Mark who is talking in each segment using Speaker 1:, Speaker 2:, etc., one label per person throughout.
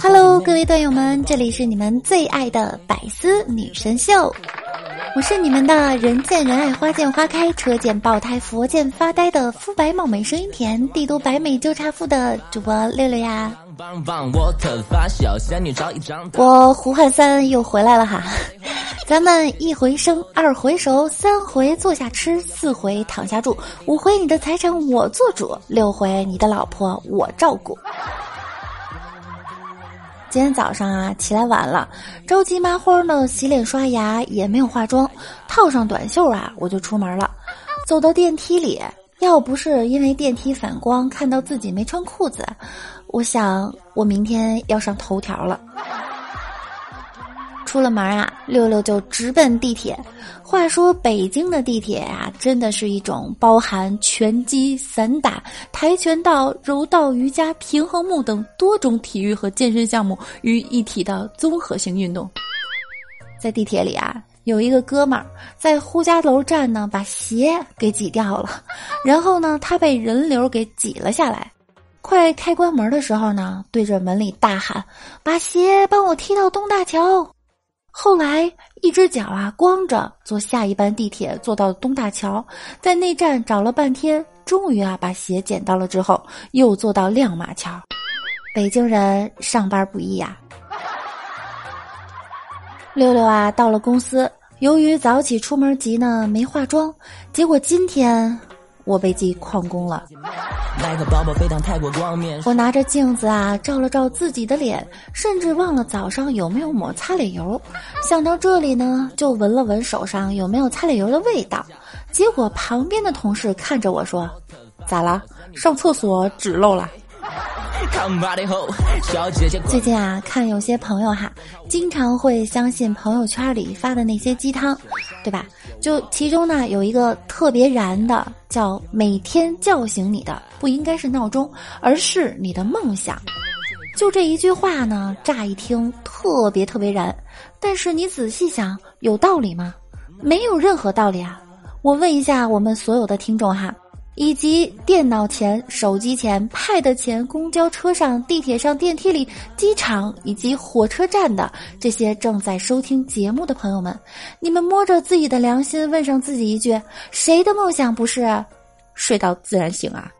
Speaker 1: Hello，各位段友们，这里是你们最爱的百思女神秀，我是你们的人见人爱、花见花开、车见爆胎、佛见发呆的肤白貌美、声音甜、帝都白美就差富的主播六六呀。我胡汉三又回来了哈，咱们一回生，二回熟，三回坐下吃，四回躺下住，五回你的财产我做主，六回你的老婆我照顾。今天早上啊，起来晚了，着急麻花呢洗脸刷牙，也没有化妆，套上短袖啊，我就出门了。走到电梯里，要不是因为电梯反光看到自己没穿裤子，我想我明天要上头条了。出了门啊，六六就直奔地铁。话说北京的地铁啊，真的是一种包含拳击、散打、跆拳道、柔道、瑜伽、平衡木等多种体育和健身项目于一体的综合性运动。在地铁里啊，有一个哥们儿在呼家楼站呢，把鞋给挤掉了，然后呢，他被人流给挤了下来。快开关门的时候呢，对着门里大喊：“把鞋帮我踢到东大桥。”后来，一只脚啊光着坐下一班地铁，坐到东大桥，在内站找了半天，终于啊把鞋捡到了之后，又坐到亮马桥。北京人上班不易呀。六六啊到了公司，由于早起出门急呢，没化妆，结果今天。我被记旷工了。我拿着镜子啊，照了照自己的脸，甚至忘了早上有没有抹擦脸油。想到这里呢，就闻了闻手上有没有擦脸油的味道。结果旁边的同事看着我说：“咋了？上厕所纸漏了？”最近啊，看有些朋友哈，经常会相信朋友圈里发的那些鸡汤，对吧？就其中呢，有一个特别燃的，叫每天叫醒你的不应该是闹钟，而是你的梦想。就这一句话呢，乍一听特别特别燃，但是你仔细想，有道理吗？没有任何道理啊！我问一下我们所有的听众哈。以及电脑前、手机前、pad 前、公交车上、地铁上、电梯里、机场以及火车站的这些正在收听节目的朋友们，你们摸着自己的良心，问上自己一句：谁的梦想不是睡到自然醒啊？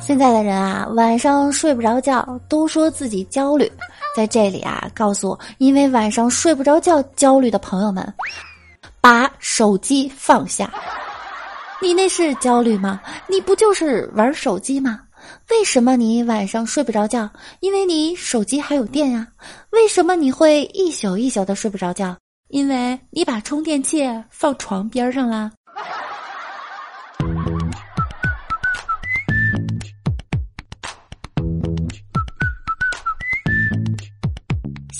Speaker 1: 现在的人啊，晚上睡不着觉，都说自己焦虑。在这里啊，告诉因为晚上睡不着觉焦虑的朋友们。把手机放下，你那是焦虑吗？你不就是玩手机吗？为什么你晚上睡不着觉？因为你手机还有电呀。为什么你会一宿一宿的睡不着觉？因为你把充电器放床边上了。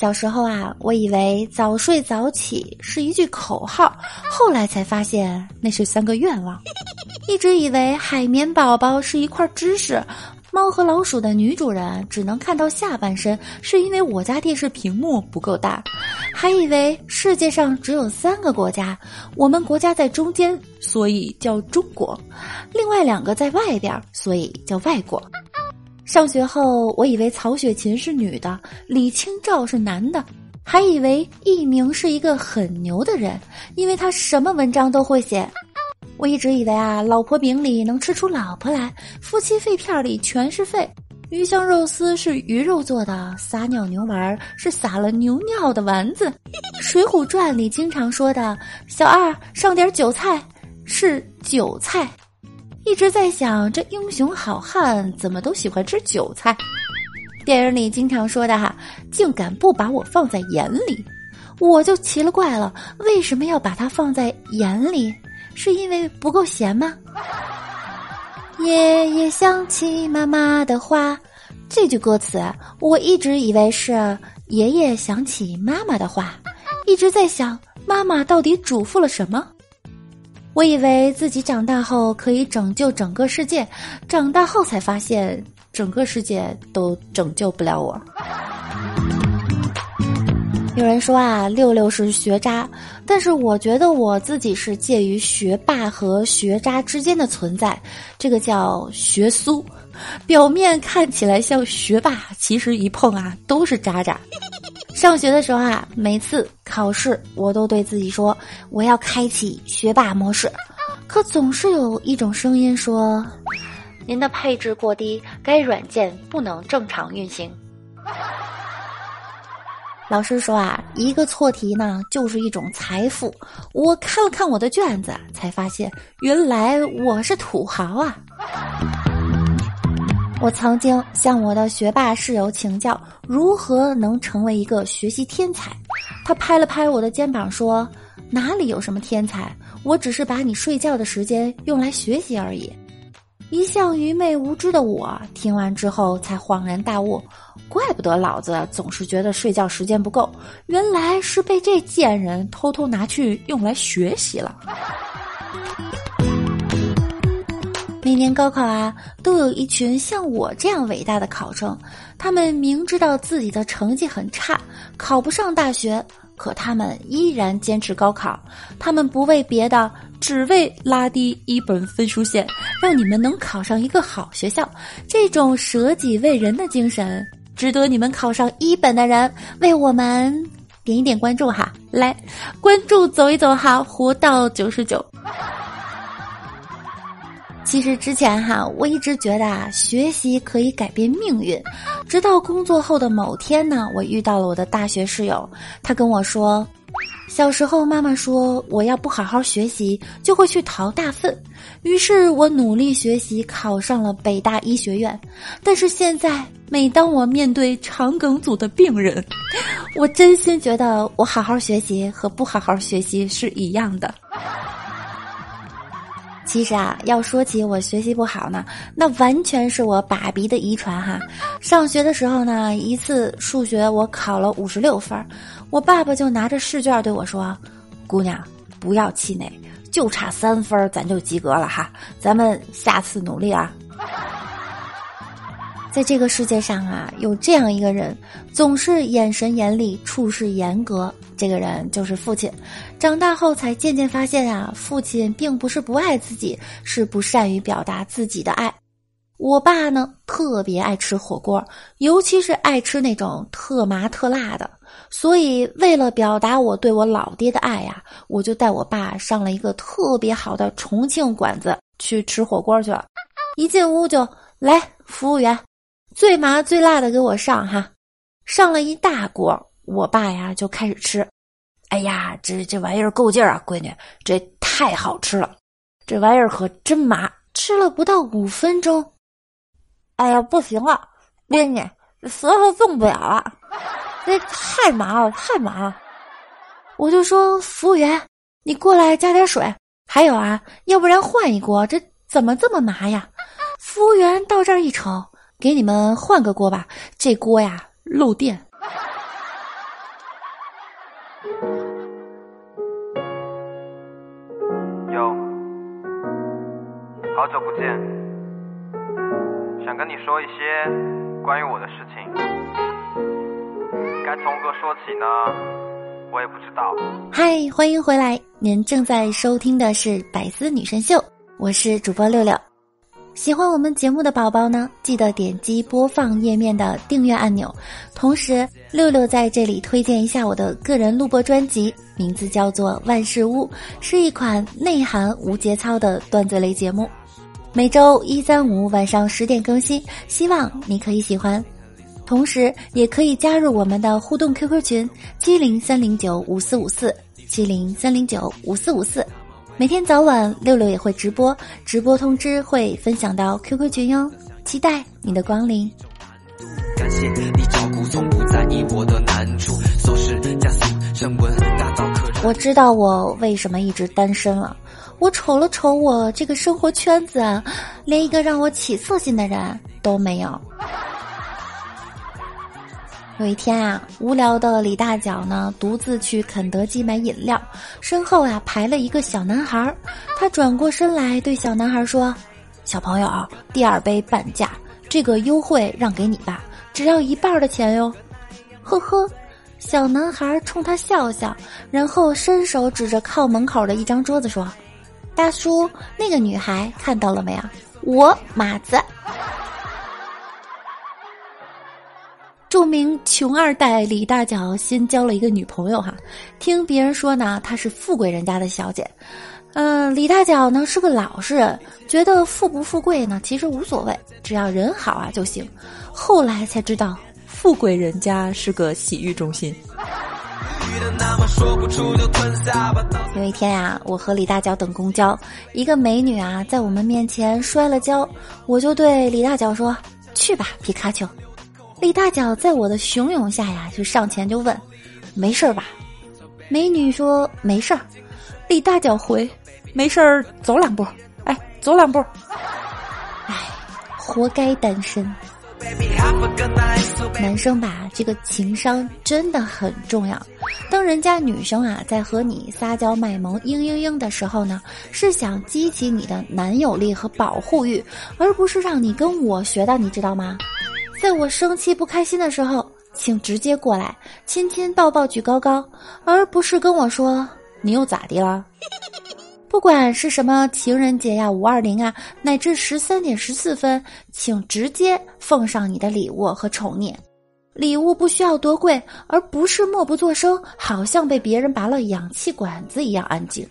Speaker 1: 小时候啊，我以为早睡早起是一句口号，后来才发现那是三个愿望。一直以为海绵宝宝是一块知识，猫和老鼠的女主人只能看到下半身，是因为我家电视屏幕不够大。还以为世界上只有三个国家，我们国家在中间，所以叫中国；另外两个在外边，所以叫外国。上学后，我以为曹雪芹是女的，李清照是男的，还以为佚名是一个很牛的人，因为他什么文章都会写。我一直以为啊，老婆饼里能吃出老婆来，夫妻肺片里全是肺，鱼香肉丝是鱼肉做的，撒尿牛丸是撒了牛尿的丸子，《水浒传》里经常说的“小二上点韭菜”是韭菜。一直在想，这英雄好汉怎么都喜欢吃韭菜？电影里经常说的哈，竟敢不把我放在眼里，我就奇了怪了，为什么要把它放在眼里？是因为不够咸吗？爷爷想起妈妈的话。这句歌词我一直以为是爷爷想起妈妈的话，一直在想妈妈到底嘱咐了什么。我以为自己长大后可以拯救整个世界，长大后才发现整个世界都拯救不了我。有人说啊，六六是学渣，但是我觉得我自己是介于学霸和学渣之间的存在，这个叫学苏。表面看起来像学霸，其实一碰啊都是渣渣。上学的时候啊，每次考试我都对自己说我要开启学霸模式，可总是有一种声音说，您的配置过低，该软件不能正常运行。老师说啊，一个错题呢就是一种财富。我看了看我的卷子，才发现原来我是土豪啊。我曾经向我的学霸室友请教如何能成为一个学习天才，他拍了拍我的肩膀说：“哪里有什么天才，我只是把你睡觉的时间用来学习而已。”一向愚昧无知的我听完之后才恍然大悟，怪不得老子总是觉得睡觉时间不够，原来是被这贱人偷偷拿去用来学习了。每年高考啊，都有一群像我这样伟大的考生，他们明知道自己的成绩很差，考不上大学，可他们依然坚持高考。他们不为别的，只为拉低一本分数线，让你们能考上一个好学校。这种舍己为人的精神，值得你们考上一本的人为我们点一点关注哈！来，关注走一走哈，活到九十九。其实之前哈，我一直觉得啊，学习可以改变命运。直到工作后的某天呢，我遇到了我的大学室友，他跟我说，小时候妈妈说我要不好好学习就会去淘大粪，于是我努力学习考上了北大医学院。但是现在，每当我面对肠梗阻的病人，我真心觉得我好好学习和不好好学习是一样的。其实啊，要说起我学习不好呢，那完全是我爸比的遗传哈。上学的时候呢，一次数学我考了五十六分，我爸爸就拿着试卷对我说：“姑娘，不要气馁，就差三分咱就及格了哈，咱们下次努力啊。”在这个世界上啊，有这样一个人，总是眼神严厉，处事严格。这个人就是父亲。长大后才渐渐发现啊，父亲并不是不爱自己，是不善于表达自己的爱。我爸呢，特别爱吃火锅，尤其是爱吃那种特麻特辣的。所以，为了表达我对我老爹的爱呀，我就带我爸上了一个特别好的重庆馆子去吃火锅去了。一进屋就来服务员。最麻最辣的给我上哈，上了一大锅，我爸呀就开始吃。哎呀，这这玩意儿够劲儿啊，闺女，这太好吃了，这玩意儿可真麻。吃了不到五分钟，哎呀，不行了，闺女，舌头动不了了，这太麻了，太麻了。我就说服务员，你过来加点水。还有啊，要不然换一锅，这怎么这么麻呀？服务员到这儿一瞅。给你们换个锅吧，这锅呀漏电。
Speaker 2: 好久不见，想跟你说一些关于我的事情，该从何说起呢？我也不知道。
Speaker 1: 嗨，欢迎回来，您正在收听的是《百思女神秀》，我是主播六六。喜欢我们节目的宝宝呢，记得点击播放页面的订阅按钮。同时，六六在这里推荐一下我的个人录播专辑，名字叫做《万事屋》，是一款内涵无节操的段子类节目。每周一、三、五晚上十点更新，希望你可以喜欢。同时，也可以加入我们的互动 QQ 群：七零三零九五四五四七零三零九五四五四。每天早晚，六六也会直播，直播通知会分享到 QQ 群哟，期待你的光临。感谢你照顾，从不在意我的难处，我知道我为什么一直单身了。我瞅了瞅我这个生活圈子，连一个让我起色心的人都没有。有一天啊，无聊的李大脚呢，独自去肯德基买饮料，身后啊排了一个小男孩儿。他转过身来对小男孩说：“小朋友，第二杯半价，这个优惠让给你吧，只要一半的钱哟。”呵呵。小男孩冲他笑笑，然后伸手指着靠门口的一张桌子说：“大叔，那个女孩看到了没有？我马子。”著名穷二代李大脚新交了一个女朋友哈，听别人说呢，她是富贵人家的小姐。嗯，李大脚呢是个老实人，觉得富不富贵呢其实无所谓，只要人好啊就行。后来才知道。富贵人家是个洗浴中心。有一天呀，我和李大脚等公交，一个美女啊在我们面前摔了跤，我就对李大脚说：“去吧，皮卡丘。”李大脚在我的怂恿下呀，就上前就问：“没事吧？”美女说：“没事儿。”李大脚回：“没事儿，走两步。”哎，走两步。哎，活该单身。男生吧，这个情商真的很重要。当人家女生啊在和你撒娇卖萌、嘤嘤嘤的时候呢，是想激起你的男友力和保护欲，而不是让你跟我学的，你知道吗？在我生气不开心的时候，请直接过来亲亲抱抱举高高，而不是跟我说你又咋的了。不管是什么情人节呀、五二零啊，乃至十三点十四分，请直接奉上你的礼物和宠溺。礼物不需要多贵，而不是默不作声，好像被别人拔了氧气管子一样安静。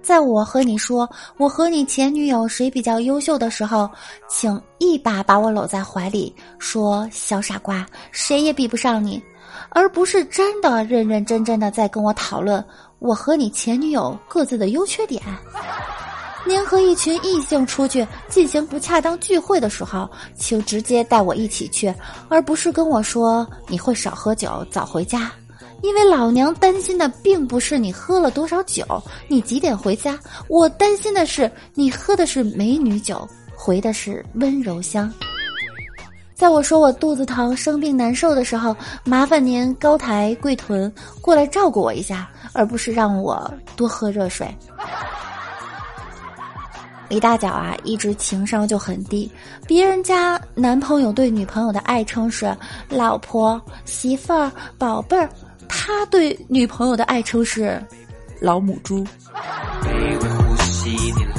Speaker 1: 在我和你说我和你前女友谁比较优秀的时候，请一把把我搂在怀里，说小傻瓜，谁也比不上你，而不是真的认认真真的在跟我讨论。我和你前女友各自的优缺点。您和一群异性出去进行不恰当聚会的时候，请直接带我一起去，而不是跟我说你会少喝酒、早回家。因为老娘担心的并不是你喝了多少酒、你几点回家，我担心的是你喝的是美女酒，回的是温柔乡。在我说我肚子疼、生病难受的时候，麻烦您高抬贵臀过来照顾我一下，而不是让我多喝热水。李大脚啊，一直情商就很低，别人家男朋友对女朋友的爱称是“老婆”“媳妇儿”“宝贝儿”，他对女朋友的爱称是“老母猪”。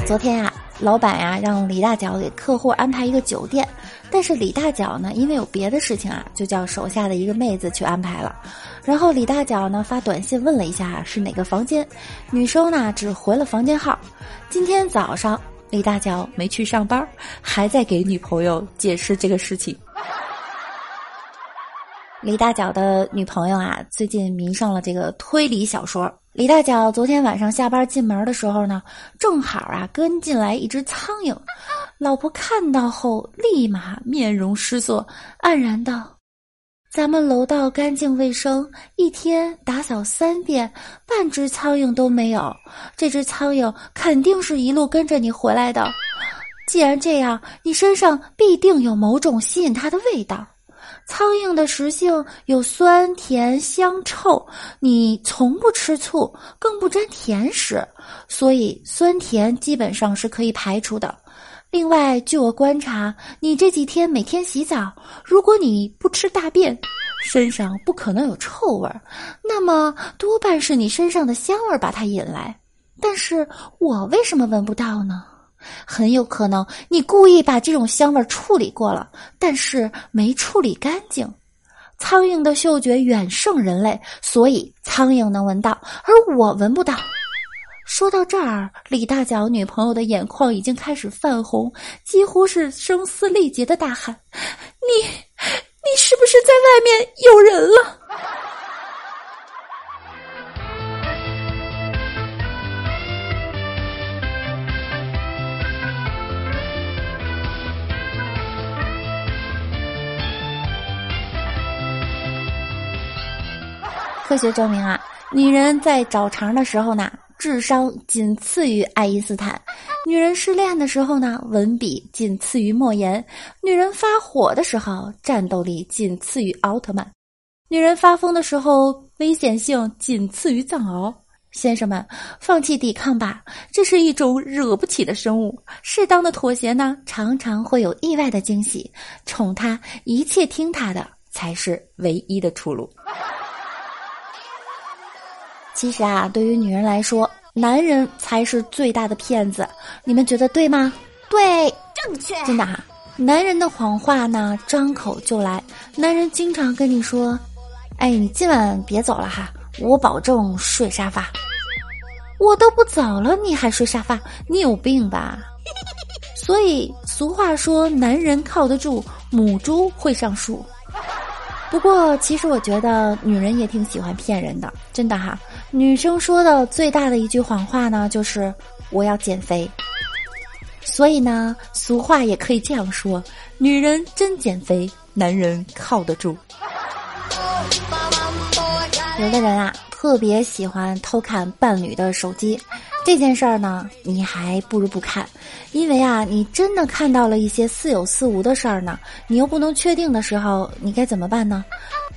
Speaker 1: 昨天啊。老板呀，让李大脚给客户安排一个酒店，但是李大脚呢，因为有别的事情啊，就叫手下的一个妹子去安排了。然后李大脚呢发短信问了一下是哪个房间，女生呢只回了房间号。今天早上李大脚没去上班，还在给女朋友解释这个事情。李大脚的女朋友啊，最近迷上了这个推理小说。李大脚昨天晚上下班进门的时候呢，正好啊跟进来一只苍蝇，老婆看到后立马面容失色，黯然道：“咱们楼道干净卫生，一天打扫三遍，半只苍蝇都没有。这只苍蝇肯定是一路跟着你回来的。既然这样，你身上必定有某种吸引它的味道。”苍蝇的食性有酸甜香臭，你从不吃醋，更不沾甜食，所以酸甜基本上是可以排除的。另外，据我观察，你这几天每天洗澡，如果你不吃大便，身上不可能有臭味儿，那么多半是你身上的香味儿把它引来。但是我为什么闻不到呢？很有可能你故意把这种香味处理过了，但是没处理干净。苍蝇的嗅觉远胜人类，所以苍蝇能闻到，而我闻不到。说到这儿，李大脚女朋友的眼眶已经开始泛红，几乎是声嘶力竭的大喊：“你，你是不是在外面有人了？”科学证明啊，女人在找茬的时候呢，智商仅次于爱因斯坦；女人失恋的时候呢，文笔仅次于莫言；女人发火的时候，战斗力仅次于奥特曼；女人发疯的时候，危险性仅次于藏獒。先生们，放弃抵抗吧，这是一种惹不起的生物。适当的妥协呢，常常会有意外的惊喜。宠他，一切听他的，才是唯一的出路。其实啊，对于女人来说，男人才是最大的骗子。你们觉得对吗？对，正确。真的哈，男人的谎话呢，张口就来。男人经常跟你说：“哎，你今晚别走了哈。”我保证睡沙发，我都不走了，你还睡沙发？你有病吧？所以俗话说，男人靠得住，母猪会上树。不过，其实我觉得女人也挺喜欢骗人的，真的哈。女生说的最大的一句谎话呢，就是我要减肥。所以呢，俗话也可以这样说：女人真减肥，男人靠得住。有的人啊，特别喜欢偷看伴侣的手机，这件事儿呢，你还不如不看，因为啊，你真的看到了一些似有似无的事儿呢，你又不能确定的时候，你该怎么办呢？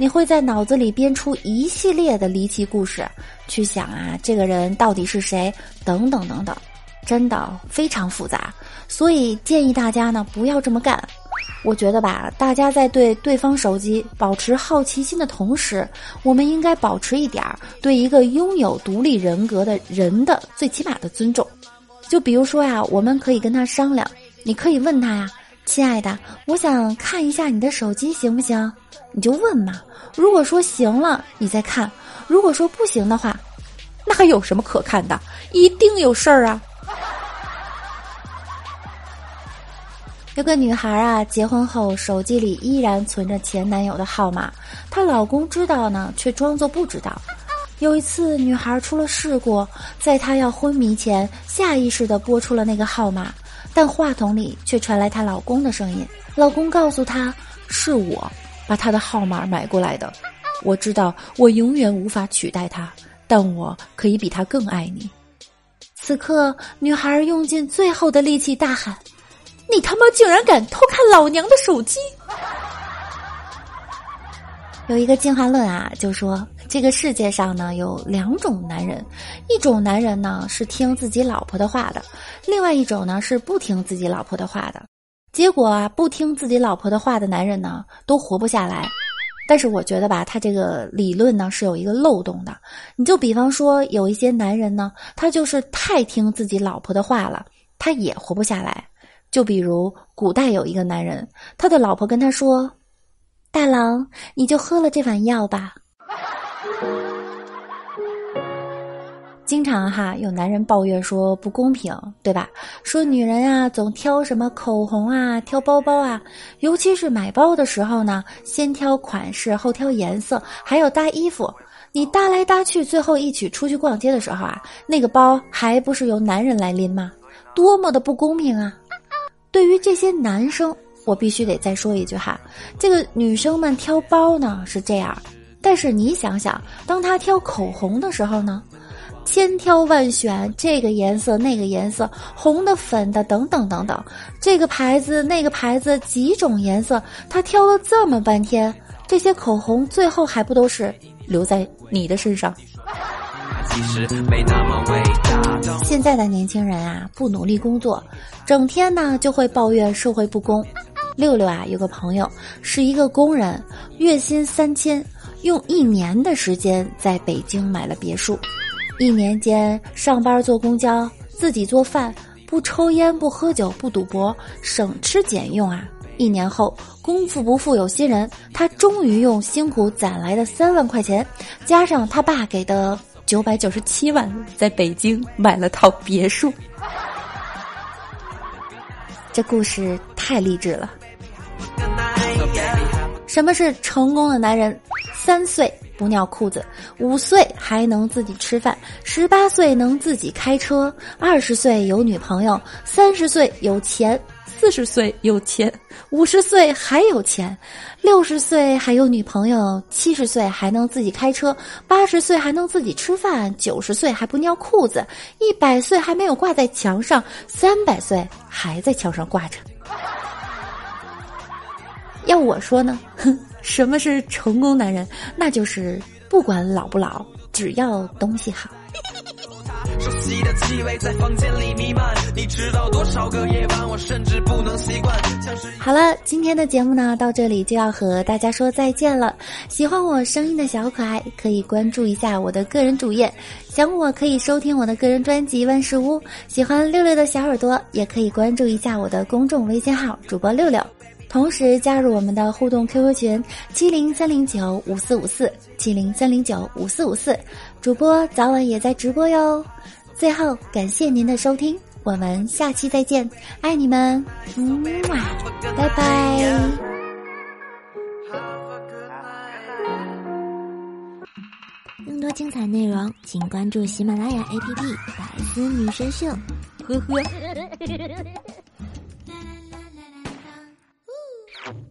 Speaker 1: 你会在脑子里编出一系列的离奇故事，去想啊，这个人到底是谁，等等等等，真的非常复杂，所以建议大家呢，不要这么干。我觉得吧，大家在对对方手机保持好奇心的同时，我们应该保持一点儿对一个拥有独立人格的人的最起码的尊重。就比如说呀，我们可以跟他商量，你可以问他呀：“亲爱的，我想看一下你的手机，行不行？”你就问嘛。如果说行了，你再看；如果说不行的话，那还有什么可看的？一定有事儿啊！有个女孩啊，结婚后手机里依然存着前男友的号码，她老公知道呢，却装作不知道。有一次，女孩出了事故，在她要昏迷前，下意识地拨出了那个号码，但话筒里却传来她老公的声音。老公告诉她：“是我把她的号码买过来的，我知道我永远无法取代她，但我可以比她更爱你。”此刻，女孩用尽最后的力气大喊。你他妈竟然敢偷看老娘的手机！有一个进化论啊，就说这个世界上呢有两种男人，一种男人呢是听自己老婆的话的，另外一种呢是不听自己老婆的话的。结果啊，不听自己老婆的话的男人呢都活不下来。但是我觉得吧，他这个理论呢是有一个漏洞的。你就比方说有一些男人呢，他就是太听自己老婆的话了，他也活不下来。就比如古代有一个男人，他的老婆跟他说：“大郎，你就喝了这碗药吧。”经常哈有男人抱怨说不公平，对吧？说女人啊总挑什么口红啊，挑包包啊，尤其是买包的时候呢，先挑款式后挑颜色，还要搭衣服。你搭来搭去，最后一起出去逛街的时候啊，那个包还不是由男人来拎吗？多么的不公平啊！对于这些男生，我必须得再说一句哈，这个女生们挑包呢是这样，但是你想想，当她挑口红的时候呢，千挑万选，这个颜色那个颜色，红的粉的等等等等，这个牌子那个牌子几种颜色，他挑了这么半天，这些口红最后还不都是留在你的身上？现在的年轻人啊，不努力工作，整天呢就会抱怨社会不公。六六啊，有个朋友是一个工人，月薪三千，用一年的时间在北京买了别墅。一年间上班坐公交，自己做饭，不抽烟不喝酒不赌博，省吃俭用啊。一年后，功夫不负有心人，他终于用辛苦攒来的三万块钱，加上他爸给的。九百九十七万，在北京买了套别墅。这故事太励志了。什么是成功的男人？三岁不尿裤子，五岁还能自己吃饭，十八岁能自己开车，二十岁有女朋友，三十岁有钱，四十岁有钱，五十岁还有钱，六十岁还有女朋友，七十岁还能自己开车，八十岁还能自己吃饭，九十岁还不尿裤子，一百岁还没有挂在墙上，三百岁还在墙上挂着。要我说呢，哼，什么是成功男人？那就是不管老不老，只要东西好。熟悉的气味在房间里弥漫，你知道多少个夜晚我甚至不能习惯。好了，今天的节目呢，到这里就要和大家说再见了。喜欢我声音的小可爱，可以关注一下我的个人主页。想我可以收听我的个人专辑《万事屋》。喜欢六六的小耳朵，也可以关注一下我的公众微信号主播六六。同时加入我们的互动 QQ 群七零三零九五四五四七零三零九五四五四，主播早晚也在直播哟。最后感谢您的收听，我们下期再见，爱你们，嗯哇，拜拜。
Speaker 3: 更多精彩内容，请关注喜马拉雅 APP《百思女神秀》，呵呵。Thank you.